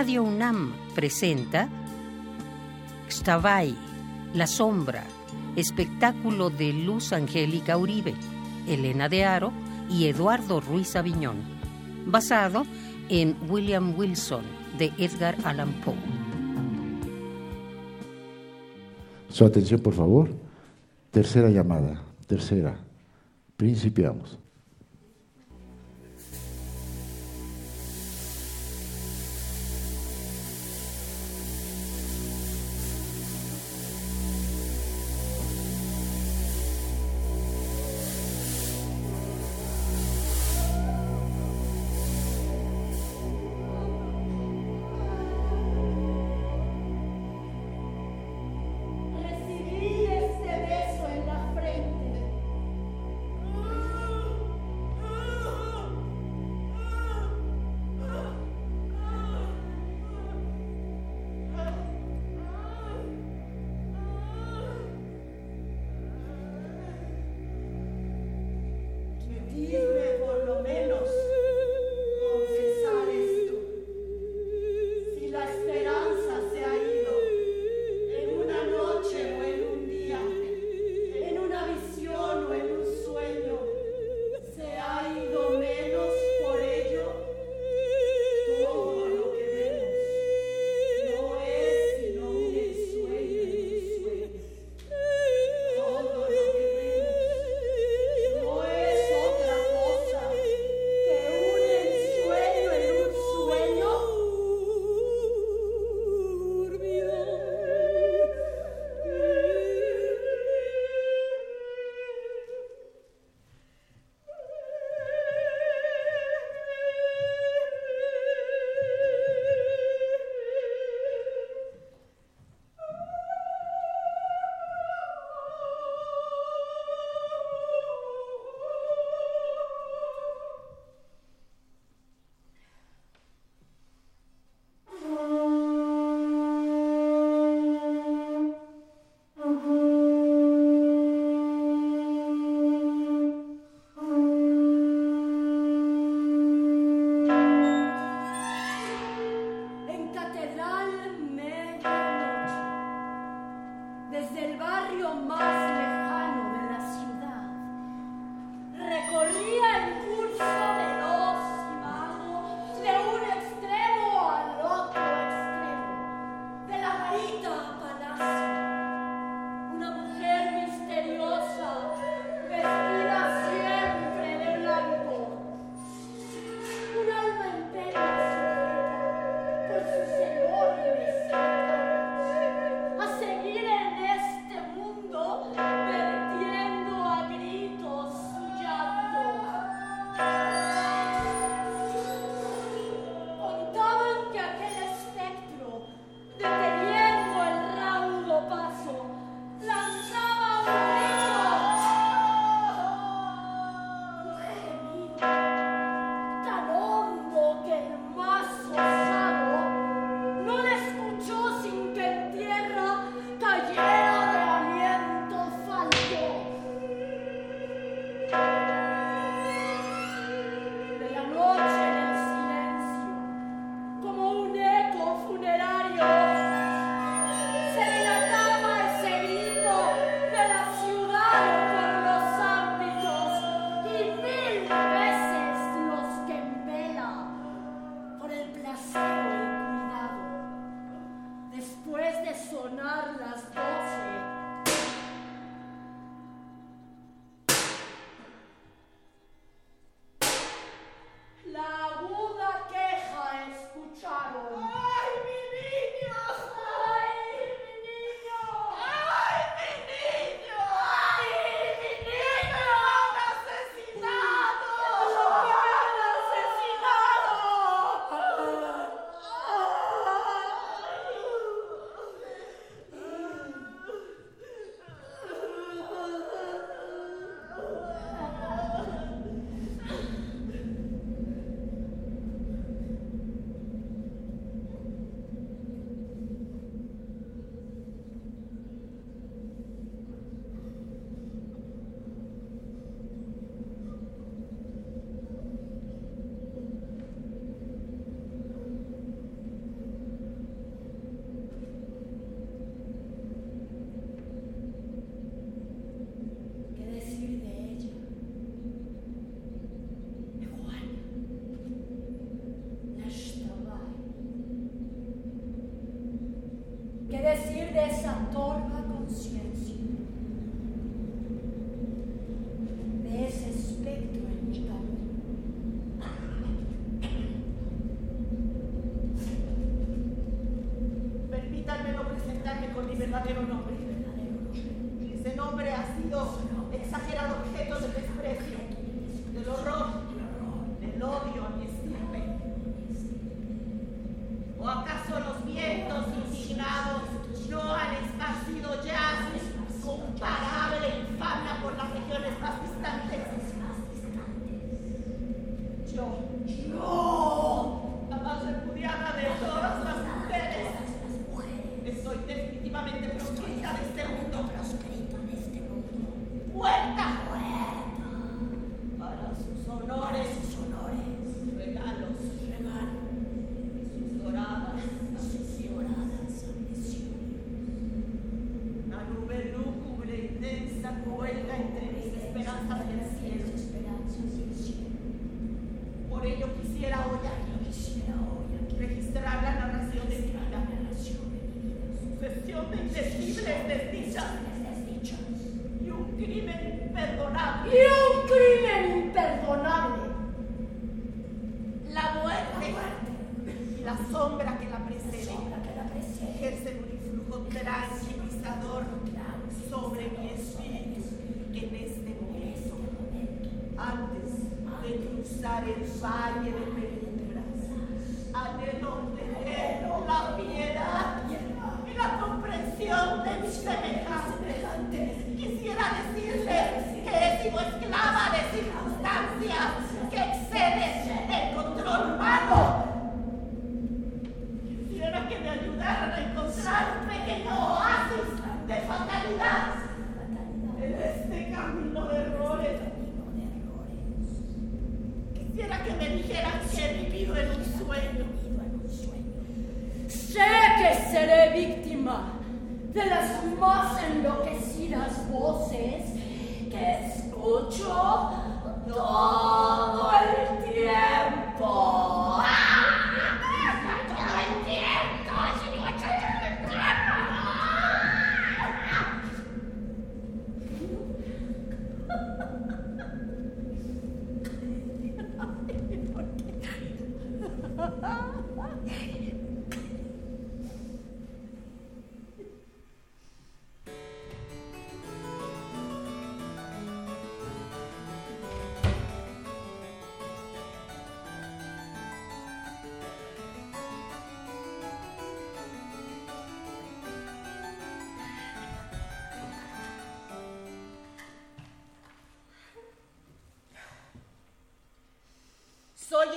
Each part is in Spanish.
Radio UNAM presenta Xtabay, La Sombra, espectáculo de Luz Angélica Uribe, Elena de Aro y Eduardo Ruiz Aviñón, basado en William Wilson de Edgar Allan Poe. Su atención, por favor. Tercera llamada. Tercera. Principiamos.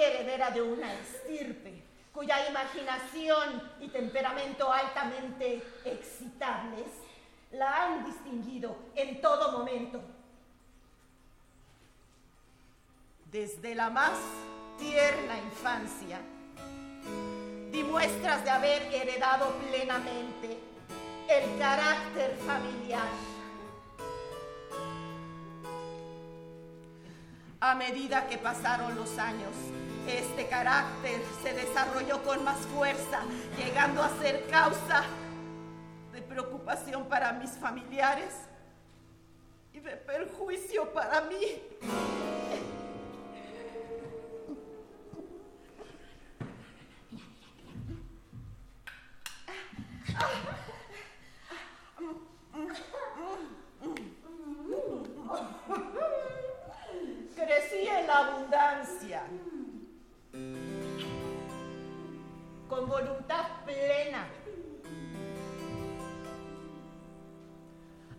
Heredera de una estirpe cuya imaginación y temperamento altamente excitables la han distinguido en todo momento. Desde la más tierna infancia, di muestras de haber heredado plenamente el carácter familiar. A medida que pasaron los años, este carácter se desarrolló con más fuerza, llegando a ser causa de preocupación para mis familiares y de perjuicio para mí.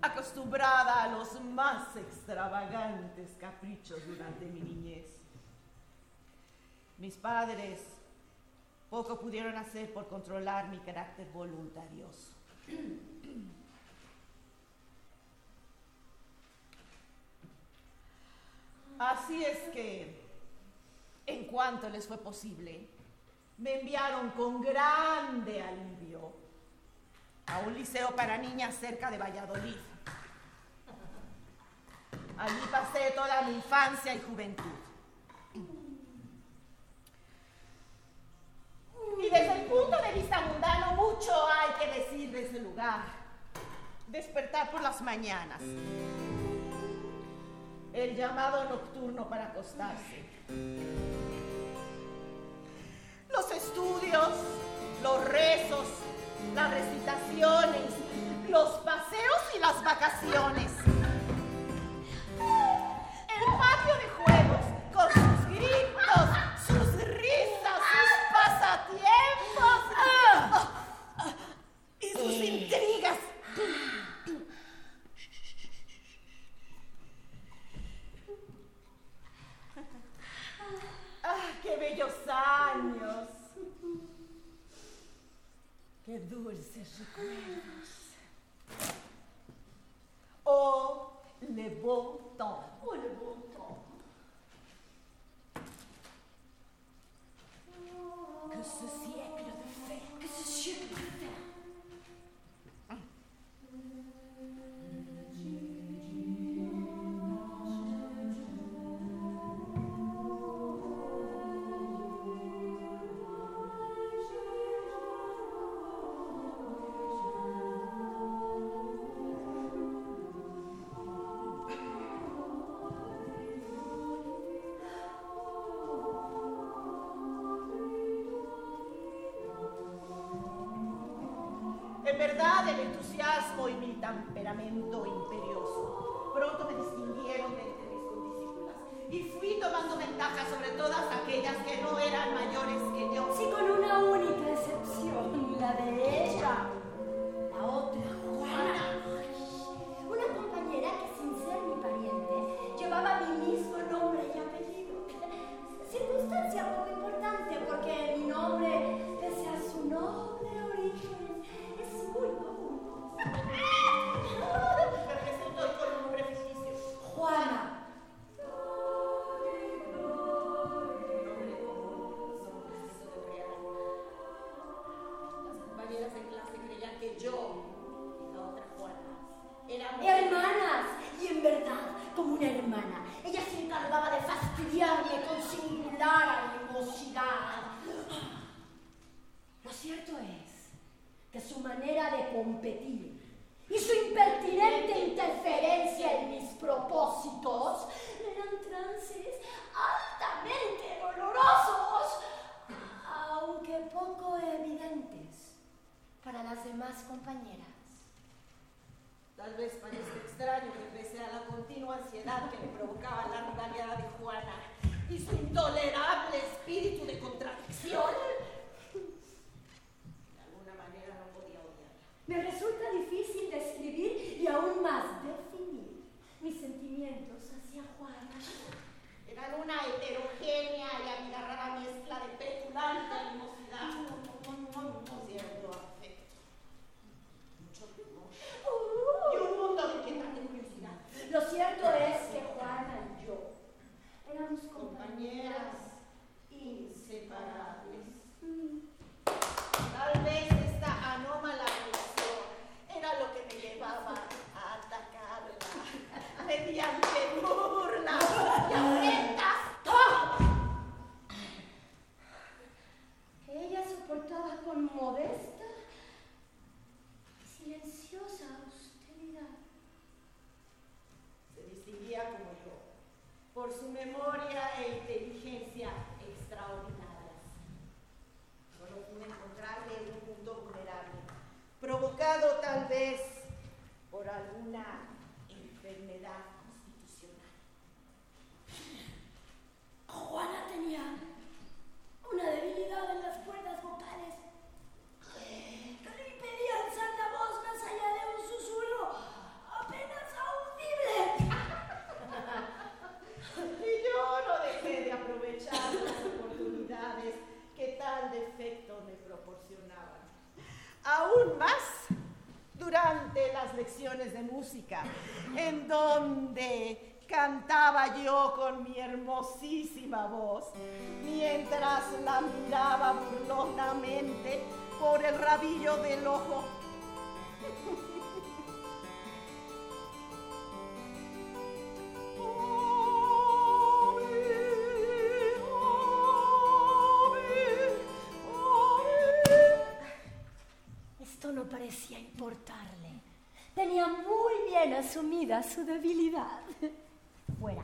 Acostumbrada a los más extravagantes caprichos durante mi niñez. Mis padres poco pudieron hacer por controlar mi carácter voluntarioso. Así es que, en cuanto les fue posible, me enviaron con grande alivio a un liceo para niñas cerca de Valladolid. Allí pasé toda mi infancia y juventud. Y desde el punto de vista mundano, mucho hay que decir de ese lugar. Despertar por las mañanas. El llamado nocturno para acostarse. Los estudios, los rezos, las recitaciones, bellos años! ¡Qué un patio de juegos con sus gritos, sus risas, sus pasatiempos y sus eh. intrigas. Ah, qué bellos años. Qué dulces recuerdos. O le beau temps. Oh, le beau temps. Que ce siècle de fer. Que ce siècle de fer. Verdad, el entusiasmo y mi las demás compañeras. Tal vez parezca extraño que pese a la continua ansiedad que le provocaba la rivalidad de Juana y su intolerable espíritu de contradicción, de alguna manera no podía odiarla. Me resulta difícil describir y aún más definir mis sentimientos hacia Juana. Eran una heterogénea y abigarrada mezcla de petulante animosidad, cierto afecto, mucho temor y un mundo de inquietante curiosidad. Lo cierto es que Juana y yo éramos inseparables. Tal vez esta anómala relación era lo que me llevaba a atacarla mediante burlas y afrentas. que ella soportaba con modesta y silenciosa austeridad. Se distinguía como yo por su memoria e inteligencia extraordinarias. Solo pude encontrarle en un punto vulnerable, provocado tal vez alguna enfermedad constitucional. Juana tenía una debilidad en las cuerdas vocales que le impedían santa voz más allá de un susurro apenas audible. Y yo no dejé de aprovechar las oportunidades que tal defecto me proporcionaban. Aún más durante las lecciones de música, en donde cantaba yo con mi hermosísima voz, mientras la miraba burlonamente por el rabillo del ojo. Su debilidad. Fuera.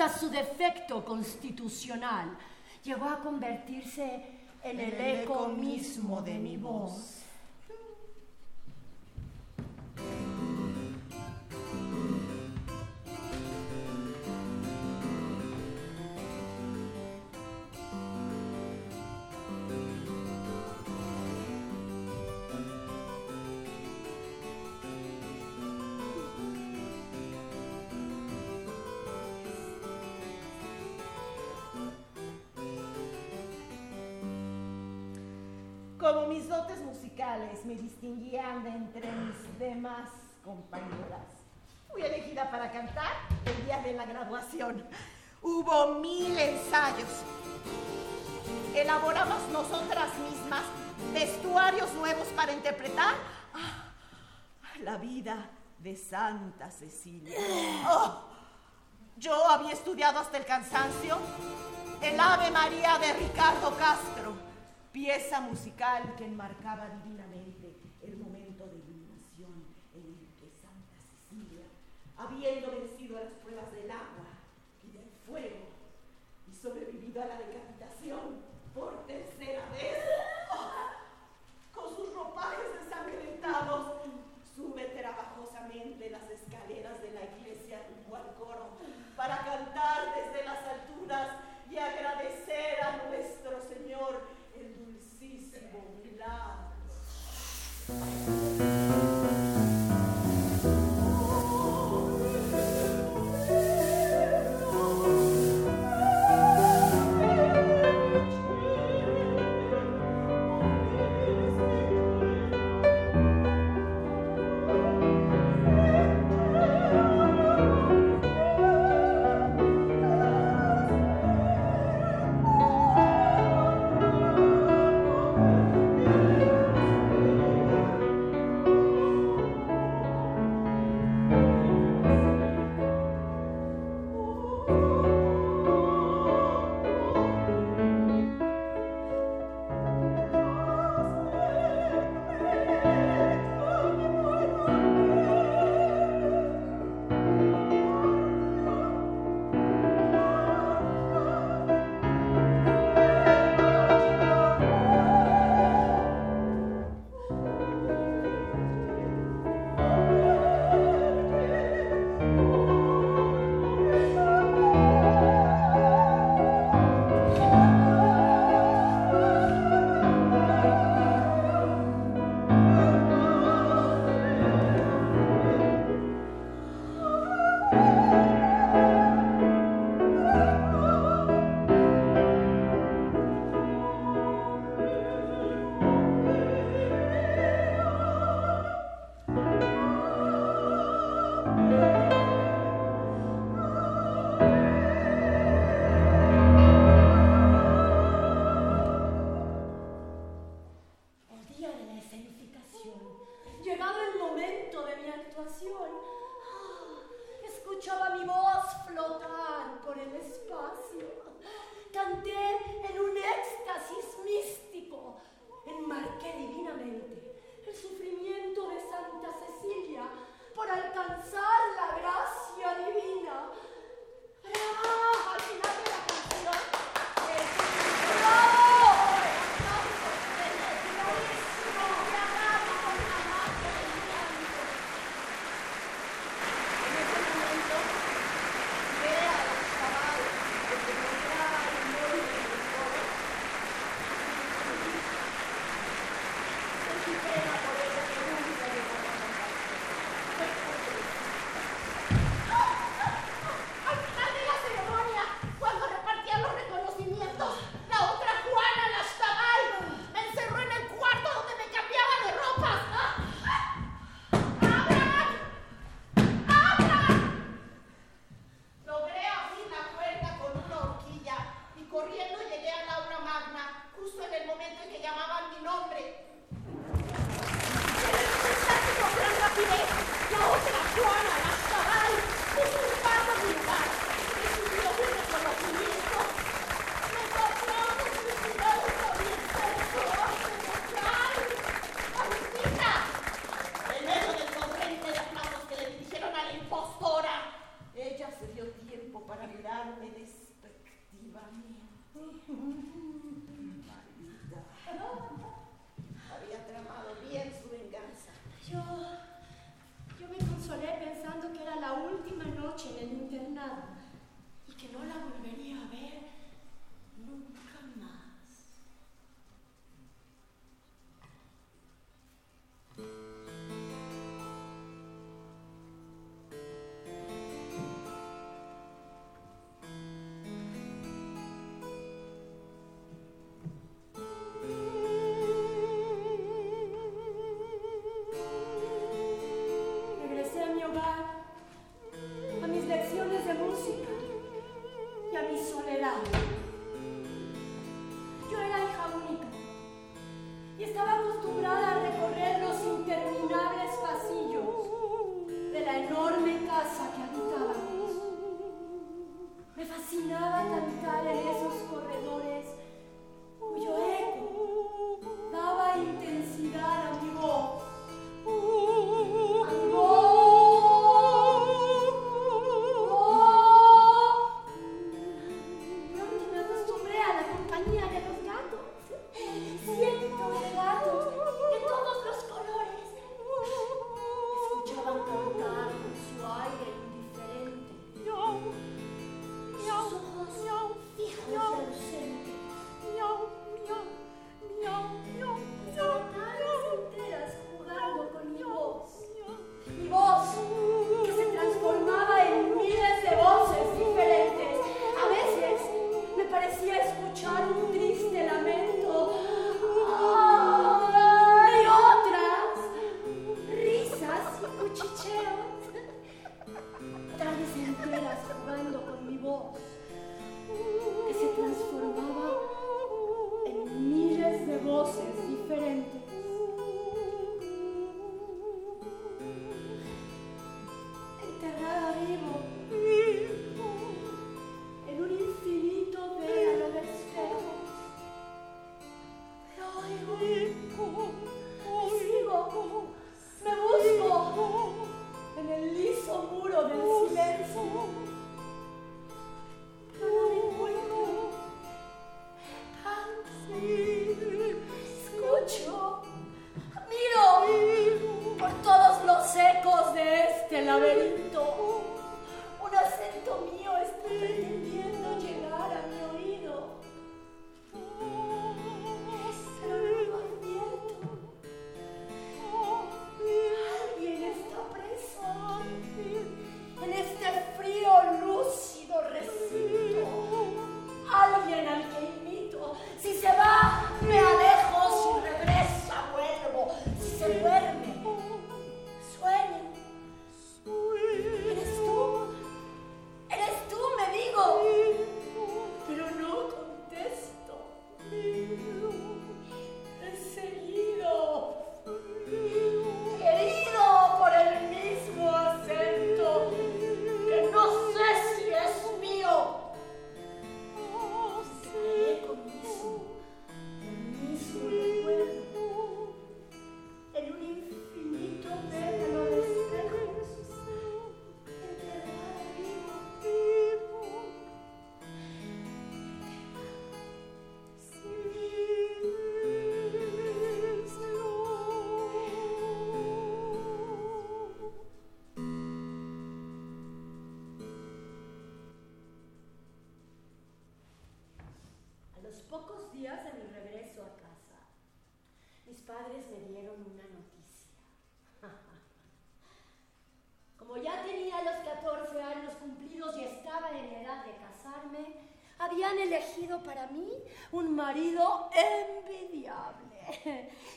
Hasta su defecto constitucional. Llegó a convertirse en el eco mismo de mi voz. Me distinguían de entre mis demás compañeras, fui elegida para cantar el día de la graduación. Hubo mil ensayos. Elaboramos nosotras mismas vestuarios nuevos para interpretar ah, la vida de Santa Cecilia. Oh, yo había estudiado hasta el cansancio el Ave María de Ricardo Castro, pieza musical que enmarcaba divinamente el momento de iluminación en el que Santa Cecilia, habiendo vencido a las pruebas del agua y del fuego y sobrevivido a la decapitación por tercera vez, con sus ropajes ensangrentados, sube trabajosamente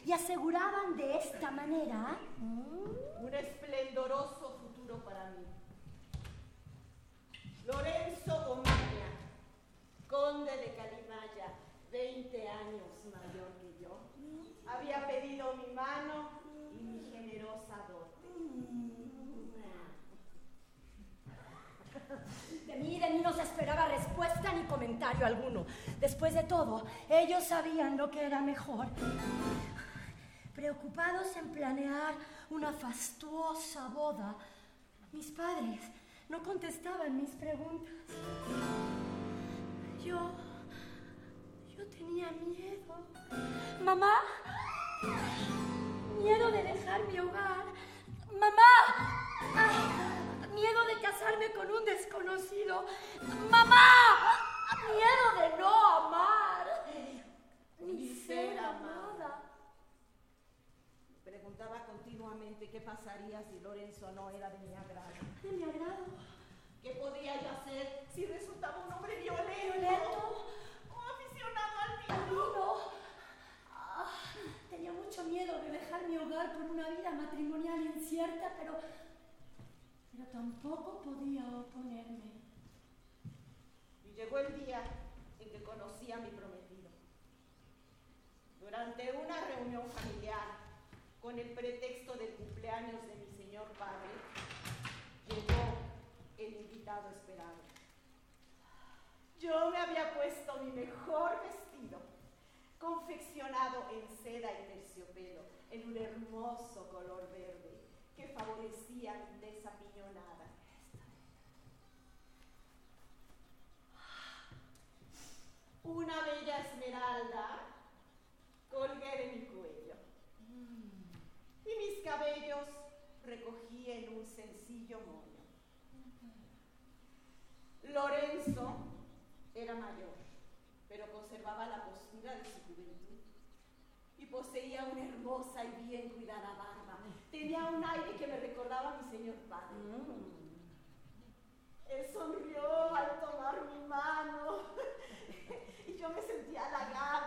y aseguraban de esta manera mm, un esplendoroso futuro para mí. Lorenzo Bomagna, conde de Calimaya, 20 años mayor que yo, había pedido mi mano y mi generosa dote. De mí, de mí no se esperaba respuesta ni comentario alguno. Después de todo, ellos sabían lo que era mejor. Preocupados en planear una fastuosa boda, mis padres no contestaban mis preguntas. Yo... Yo tenía miedo. Mamá, miedo de dejar mi hogar. Mamá, miedo de casarme con un desconocido. Mamá, miedo de no amar. Ni ser amada. Preguntaba continuamente qué pasaría si Lorenzo no era de mi agrado. De mi agrado. ¿Qué podía yo hacer si resultaba un hombre violento? Violento. O aficionado al vino. Ah, tenía mucho miedo de dejar mi hogar por una vida matrimonial incierta, pero. Pero tampoco podía oponerme. Y llegó el día en que conocí a mi prometido. Durante una reunión familiar, con el pretexto del cumpleaños de mi señor padre, llegó el invitado esperado. Yo me había puesto mi mejor vestido, confeccionado en seda y terciopelo, en un hermoso color verde que favorecía mi tez. Una bella esmeralda colgué de mi cuello. Y mis cabellos recogí en un sencillo moño. Lorenzo era mayor, pero conservaba la postura de su juventud. Y poseía una hermosa y bien cuidada barba. Tenía un aire que me recordaba a mi señor padre. Él sonrió al tomar mi mano y yo me sentía halagada.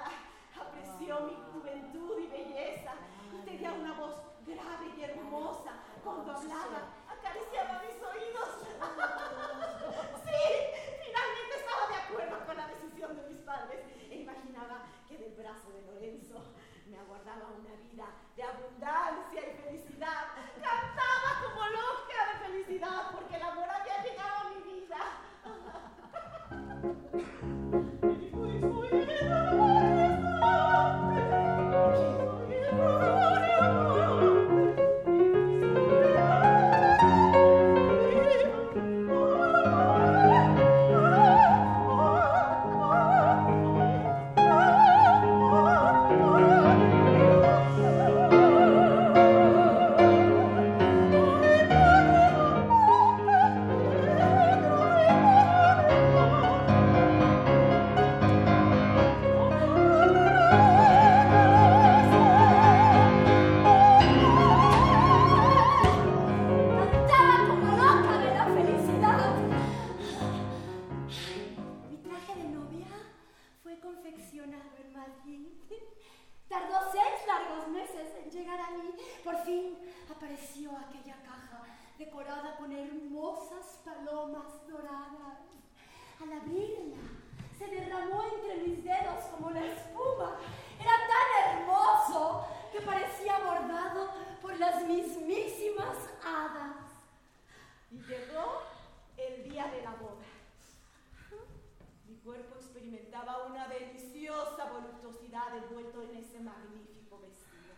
Deliciosa voluptuosidad envuelto en ese magnífico vestido.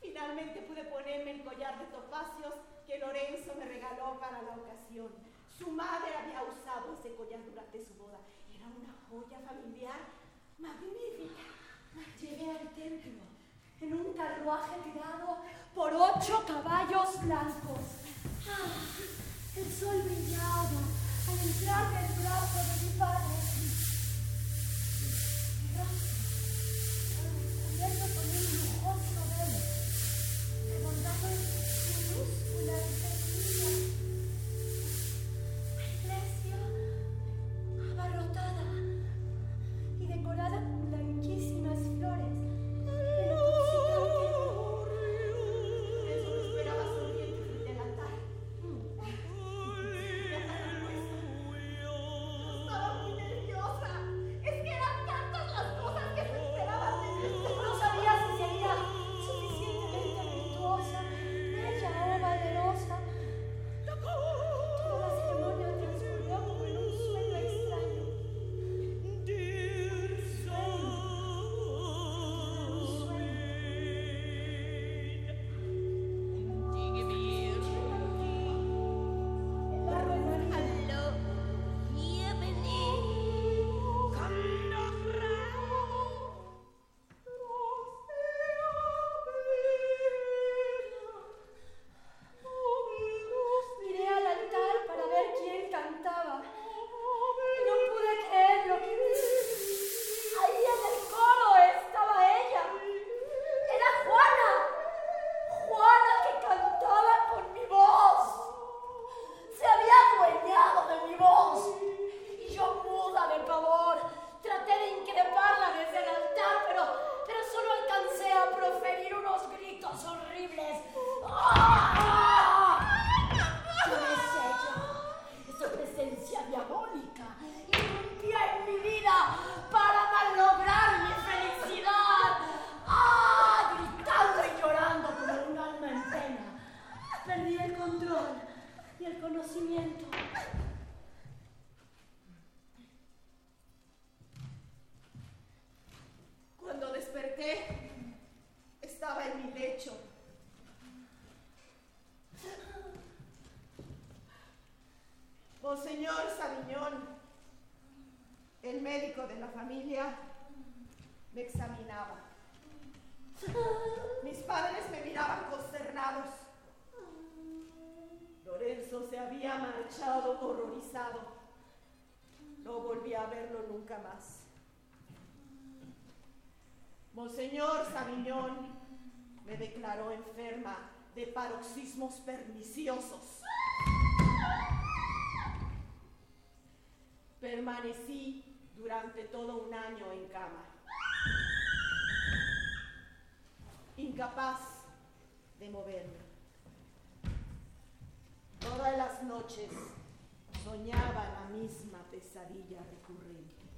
Finalmente pude ponerme el collar de topacios que Lorenzo me regaló para la ocasión. Su madre había usado ese collar durante su boda. Era una joya familiar magnífica. Llegué al templo en un carruaje tirado por ocho caballos blancos. Ah, el sol brillaba al entrar del brazo de mi padre. En minúsculas Permanecí durante todo un año en cama, incapaz de moverme. Todas las noches soñaba la misma pesadilla recurrente.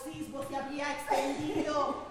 Paroxismos se había extendido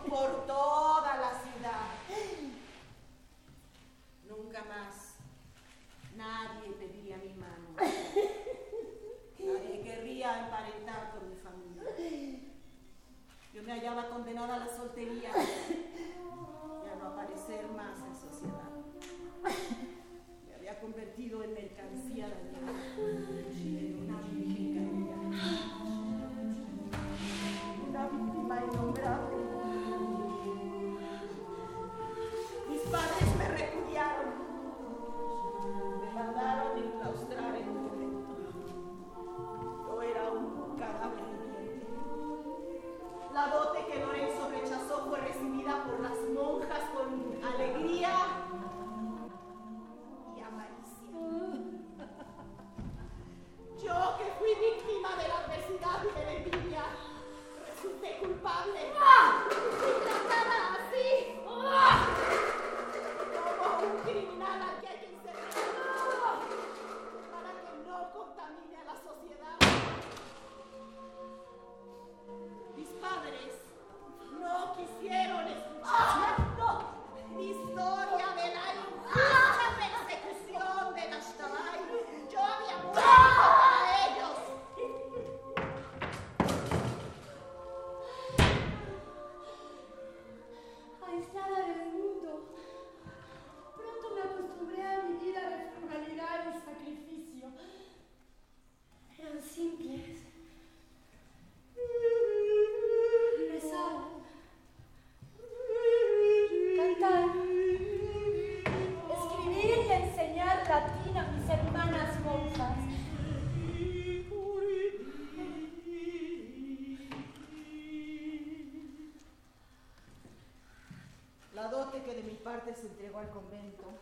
se entregó al convento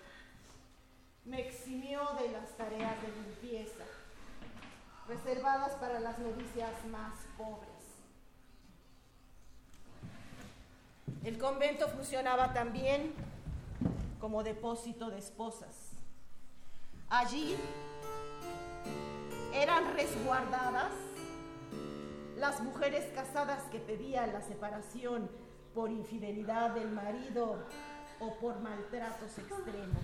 me eximió de las tareas de limpieza, reservadas para las novicias más pobres. El convento funcionaba también como depósito de esposas. Allí eran resguardadas las mujeres casadas que pedían la separación por infidelidad del marido o por maltratos extremos.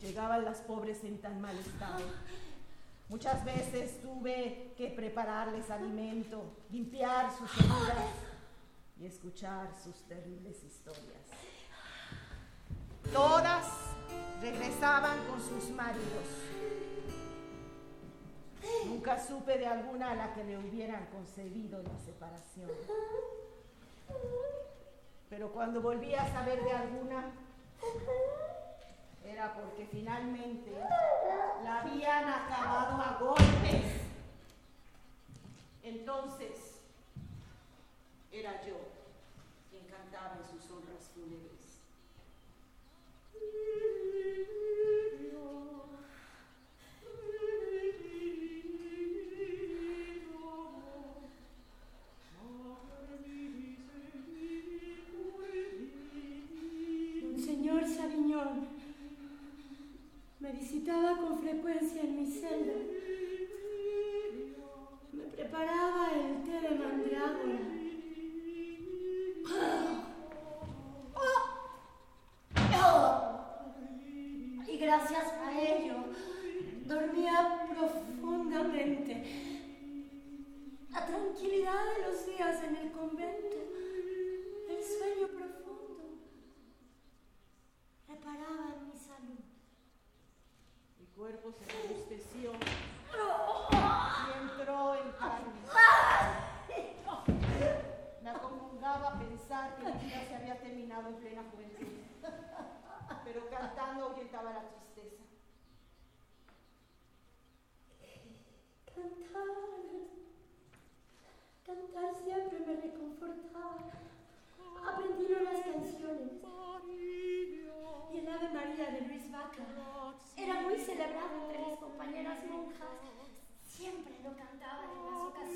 Llegaban las pobres en tan mal estado. Muchas veces tuve que prepararles alimento, limpiar sus heridas y escuchar sus terribles historias. Todas regresaban con sus maridos. Nunca supe de alguna a la que le hubieran concebido la separación. Pero cuando volví a saber de alguna, era porque finalmente la habían acabado a golpes. Entonces, era yo quien cantaba en sus honras fúnebres. Visitaba con frecuencia en mi celda. Me preparaba el té de mandrágora. Y gracias a ello dormía profundamente. La tranquilidad de los días en el convento, el sueño profundo, reparaban mi salud. Cuerpo se robusteció y entró en carne. Me acomodaba pensar que mi vida se había terminado en plena juventud, pero cantando ahuyentaba la tristeza. Cantar. Cantar siempre me reconfortaba. Aprendí nuevas canciones. Y el Ave María de Luis Vaca era muy celebrado entre mis compañeras monjas. Siempre lo cantaban en las ocasiones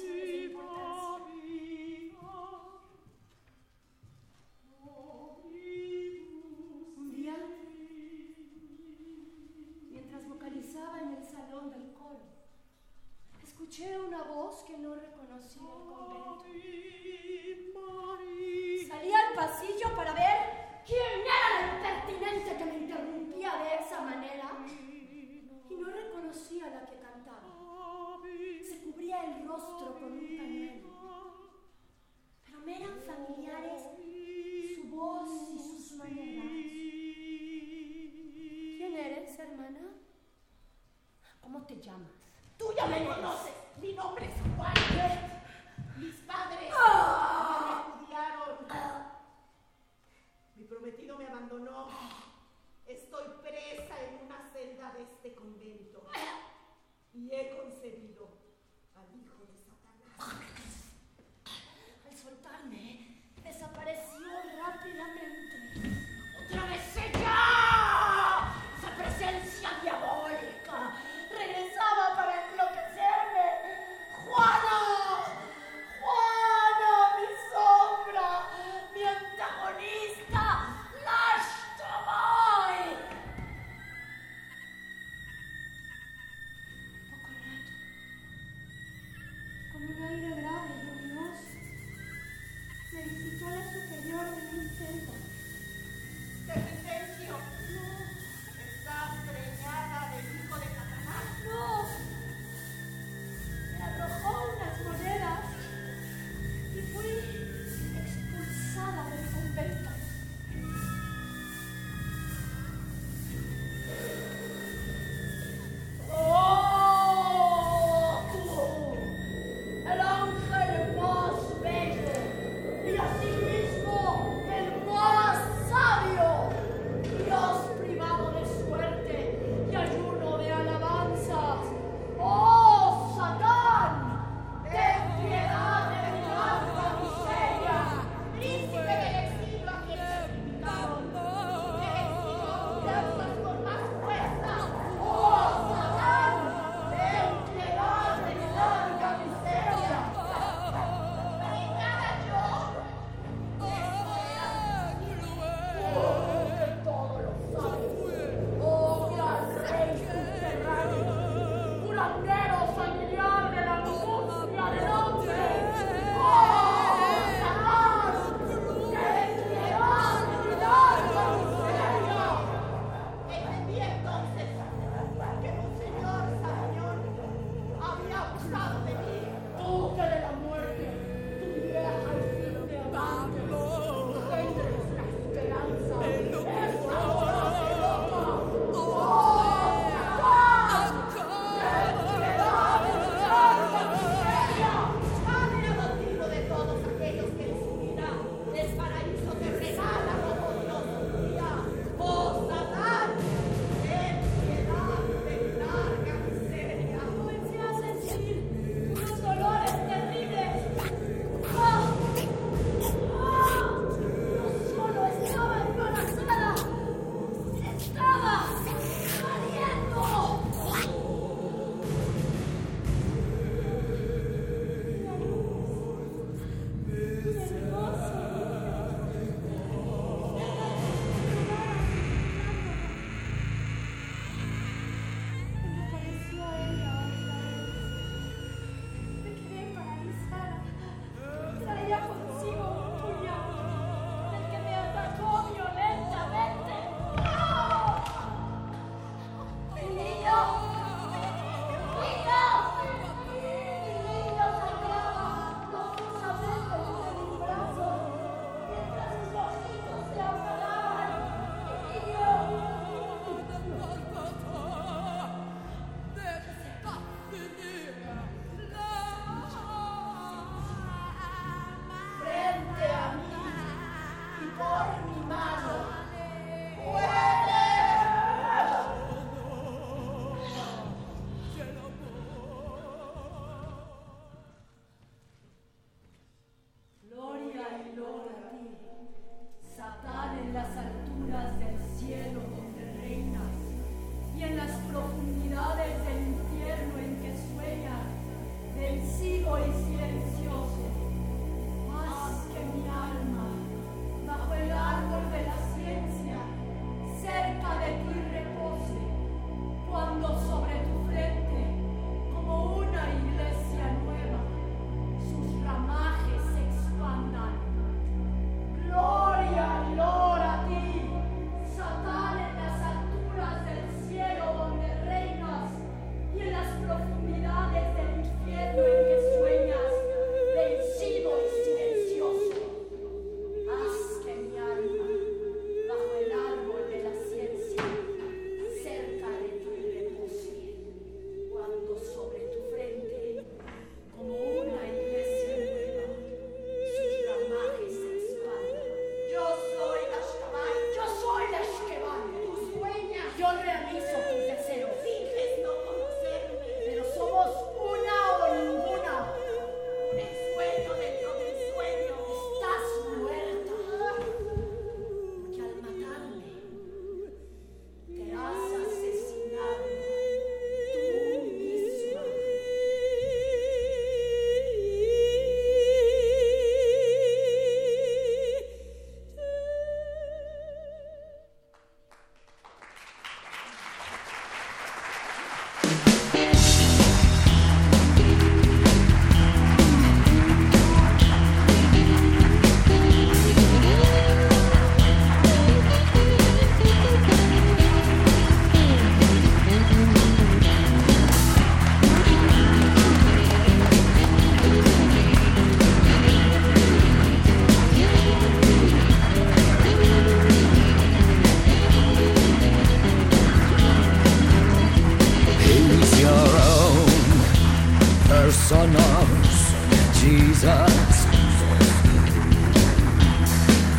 Jesus.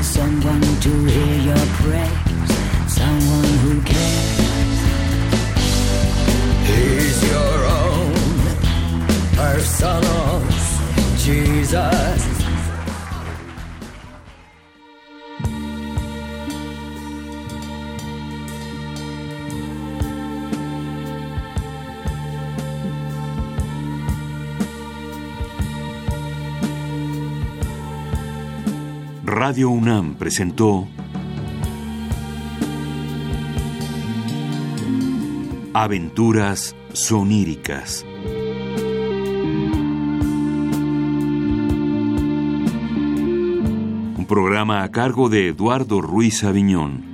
Someone to hear your prayers, someone who cares. He's your own personal Jesus. Radio UNAM presentó Aventuras soníricas. Un programa a cargo de Eduardo Ruiz Aviñón.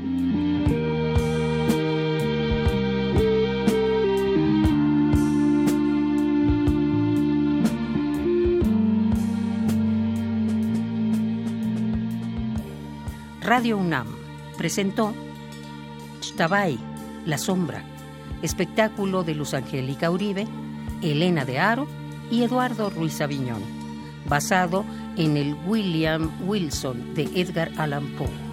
Radio UNAM presentó Chtabay, La Sombra, espectáculo de Luz Angélica Uribe, Elena de Aro y Eduardo Ruiz Aviñón, basado en el William Wilson de Edgar Allan Poe.